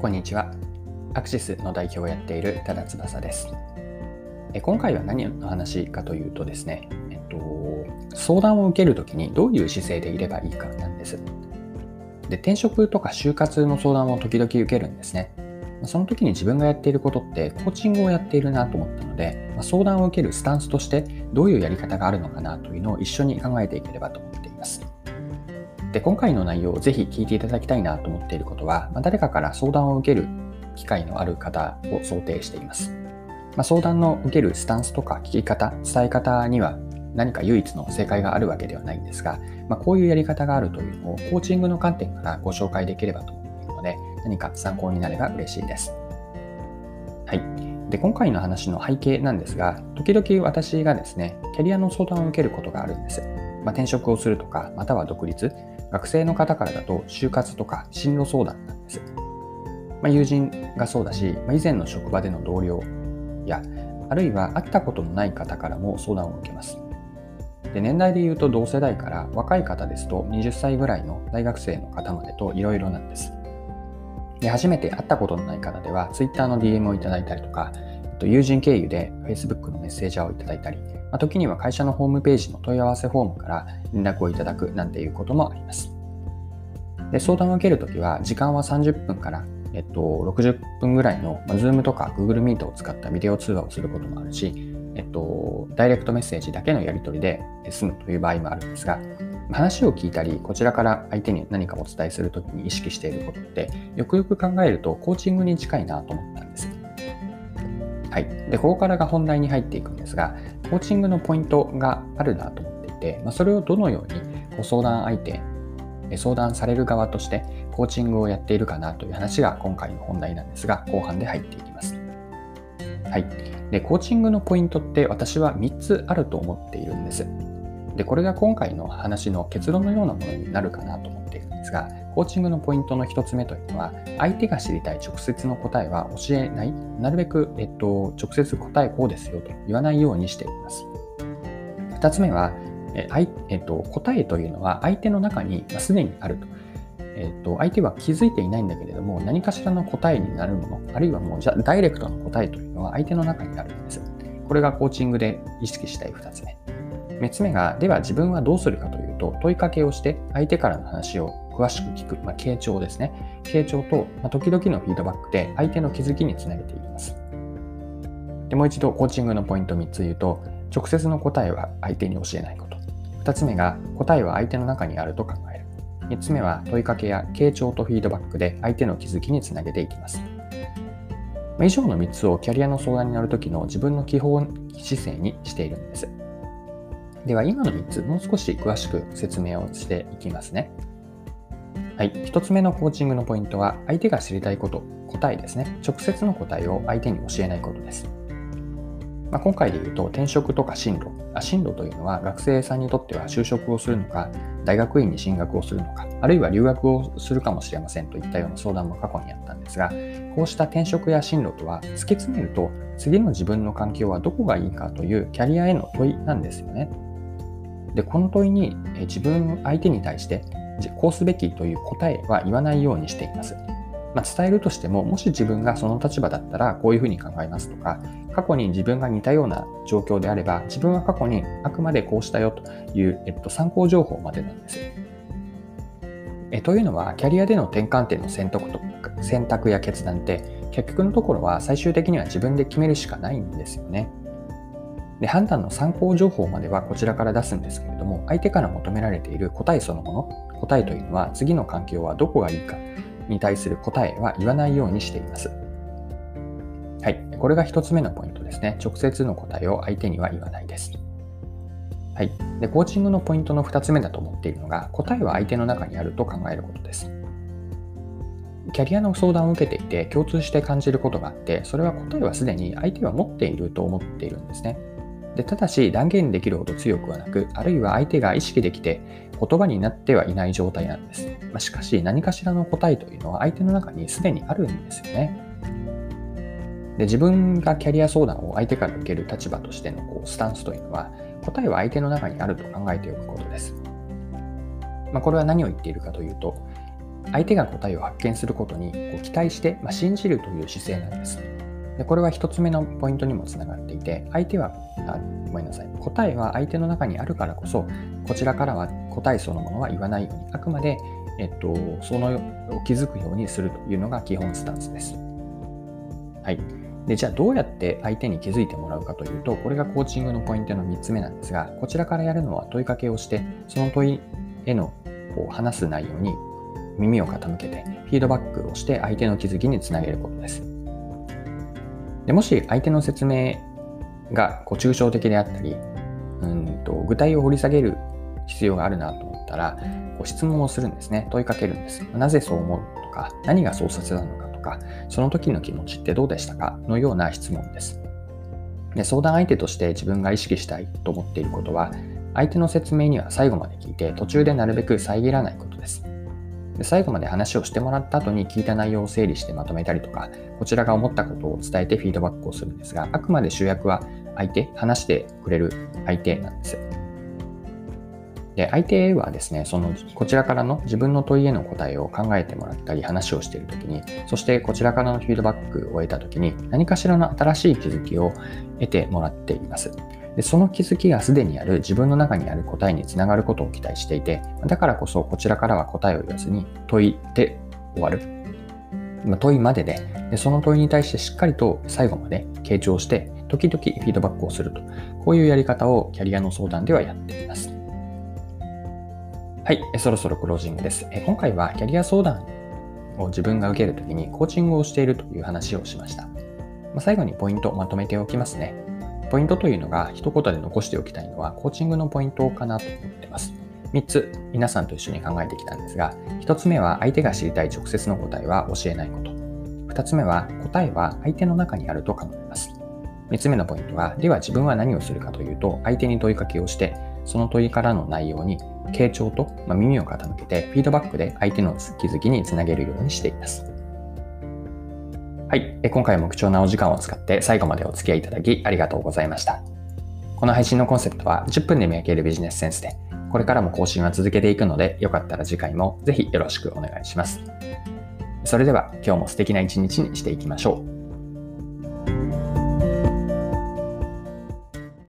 こんにちは。アクシスの代表をやっている多田翼です。今回は何の話かというとですね、えっと、相談を受けるときにどういう姿勢でいればいいかなんです。で、転職とか就活の相談を時々受けるんですね。その時に自分がやっていることってコーチングをやっているなと思ったので、相談を受けるスタンスとしてどういうやり方があるのかなというのを一緒に考えていければと思っ。で、今回の内容をぜひ聞いていただきたいなと思っていることは、まあ、誰かから相談を受ける機会のある方を想定しています。まあ、相談の受けるスタンスとか聞き方、伝え方には何か唯一の正解があるわけではないんですが、まあ、こういうやり方があるというのをコーチングの観点からご紹介できればと思っているので、何か参考になれば嬉しいです。はい。で、今回の話の背景なんですが、時々私がですね、キャリアの相談を受けることがあるんです。まあ、転職をするとか、または独立、学生の方からだと就活とか進路相談なんです。まあ、友人がそうだし、まあ、以前の職場での同僚や、あるいは会ったことのない方からも相談を受けます。で年代で言うと同世代から若い方ですと20歳ぐらいの大学生の方までといろいろなんです。で初めて会ったことのない方では Twitter の DM をいただいたりとか、友人経由で Facebook のメッセージャーをいただいたり、まあ、時には会社のホームページの問い合わせフォームから連絡をいただくなんていうこともあります。で相談を受けるときは時間は30分から、えっと、60分ぐらいの、まあ、Zoom とか Google Meet を使ったビデオ通話をすることもあるし、えっと、ダイレクトメッセージだけのやり取りで済むという場合もあるんですが、話を聞いたり、こちらから相手に何かお伝えするときに意識していることって、よくよく考えるとコーチングに近いなと思ったんです。はい。で、ここからが本題に入っていくんですが、コーチングのポイントがあるなと思っていて、まあ、それをどのようにご相談相手、相談される側としてコーチングをやっているかなという話が今回の本題なんですが、後半で入っていきます。はい。で、コーチングのポイントって私は3つあると思っているんです。で、これが今回の話の結論のようなものになるかなと思っているんですが、コーチングのポイントの1つ目というのは、相手が知りたい直接の答えは教えない、なるべく、えっと、直接答えこうですよと言わないようにしています。2つ目は、ええっと、答えというのは相手の中にすでにあると。えっと、相手は気づいていないんだけれども、何かしらの答えになるもの、あるいはもうじゃダイレクトの答えというのは相手の中にあるんです。これがコーチングで意識したい2つ目。3つ目が、では自分はどうするかというと、問いかけをして相手からの話を詳しく聞く、まあ、傾聴ですね。傾聴と、まあ、時々のフィードバックで相手の気づきにつなげていきます。でもう一度コーチングのポイント3つ言うと、直接の答えは相手に教えないこと。2つ目が答えは相手の中にあると考える。3つ目は問いかけや傾聴とフィードバックで相手の気づきにつなげていきます。以上の3つをキャリアの相談になるときの自分の基本姿勢にしているんです。では今の3つもう少し詳しく説明をしていきますね。はい。1つ目のコーチングのポイントは相手が知りたいこと、答えですね。直接の答えを相手に教えないことです。まあ、今回で言うと転職とか進路あ。進路というのは学生さんにとっては就職をするのか、大学院に進学をするのか、あるいは留学をするかもしれませんといったような相談も過去にあったんですが、こうした転職や進路とは突き詰めると次の自分の環境はどこがいいかというキャリアへの問いなんですよね。で、この問いに自分相手に対してこうすべきという答えは言わないようにしています。まあ、伝えるとしても、もし自分がその立場だったらこういうふうに考えますとか、過去に自分が似たような状況であれば、自分は過去にあくまでこうしたよという、えっと、参考情報までなんです。えというのは、キャリアでの転換点の選択と選択や決断って、結局のところは最終的には自分で決めるしかないんですよね。で、判断の参考情報まではこちらから出すんですけれども、相手から求められている答えそのもの、答えというのは次の環境はどこがいいかに対する答えは言わないようにしています。はい。これが一つ目のポイントですね。直接の答えを相手には言わないです。はい。で、コーチングのポイントの二つ目だと思っているのが、答えは相手の中にあると考えることです。キャリアの相談を受けていて共通して感じることがあって、それは答えはすでに相手は持っていると思っているんですね。でただし断言できるほど強くはなく、あるいは相手が意識できて言葉になってはいない状態なんです。まあ、しかし何かしらの答えというのは相手の中にすでにあるんですよね。で自分がキャリア相談を相手から受ける立場としてのこうスタンスというのは答えは相手の中にあると考えておくことです。まあ、これは何を言っているかというと、相手が答えを発見することにこう期待して、まあ、信じるという姿勢なんです。でこれは1つ目のポイントにもつながっていて、相手はあ、ごめんなさい、答えは相手の中にあるからこそ、こちらからは答えそのものは言わないように、あくまで、えっと、そのを気づくようにするというのが基本スタンスです。はい。で、じゃあどうやって相手に気づいてもらうかというと、これがコーチングのポイントの3つ目なんですが、こちらからやるのは問いかけをして、その問いへのこう話す内容に耳を傾けて、フィードバックをして相手の気づきにつなげることです。でもし相手の説明がこう抽象的であったり、うんと具体を掘り下げる必要があるなと思ったら、こう質問をするんですね。問いかけるんです。なぜそう思うとか、何がそうさせたのかとか、その時の気持ちってどうでしたか？のような質問です。で相談相手として自分が意識したいと思っていることは、相手の説明には最後まで聞いて、途中でなるべく遮らないことで。最後まで話をしてもらった後に聞いた内容を整理してまとめたりとか、こちらが思ったことを伝えてフィードバックをするんですが、あくまで主役は相手、話してくれる相手なんです。で、相手はですね、その、こちらからの自分の問いへの答えを考えてもらったり話をしているときに、そしてこちらからのフィードバックを得たときに、何かしらの新しい気づきを得てもらっています。でその気づきがすでにある自分の中にある答えにつながることを期待していて、だからこそこちらからは答えを言わずに問いで終わるま。問いまででで、その問いに対してしっかりと最後まで傾聴して、時々フィードバックをすると。こういうやり方をキャリアの相談ではやっています。はい、そろそろクロージングです。今回はキャリア相談を自分が受けるときにコーチングをしているという話をしました。最後にポイントをまとめておきますね。ポイントというのが一言で残しておきたいのはコーチングのポイントかなと思ってます。3つ皆さんと一緒に考えてきたんですが、1つ目は相手が知りたい直接の答えは教えないこと。2つ目は答えは相手の中にあると考えます。3つ目のポイントは、では自分は何をするかというと、相手に問いかけをして、その問いからの内容に傾聴と、ま耳を傾けて、フィードバックで相手の気づきにつなげるようにしています。はい。今回も貴重なお時間を使って最後までお付き合いいただきありがとうございました。この配信のコンセプトは10分で見分けるビジネスセンスで、これからも更新は続けていくので、よかったら次回もぜひよろしくお願いします。それでは今日も素敵な一日にしていきましょう。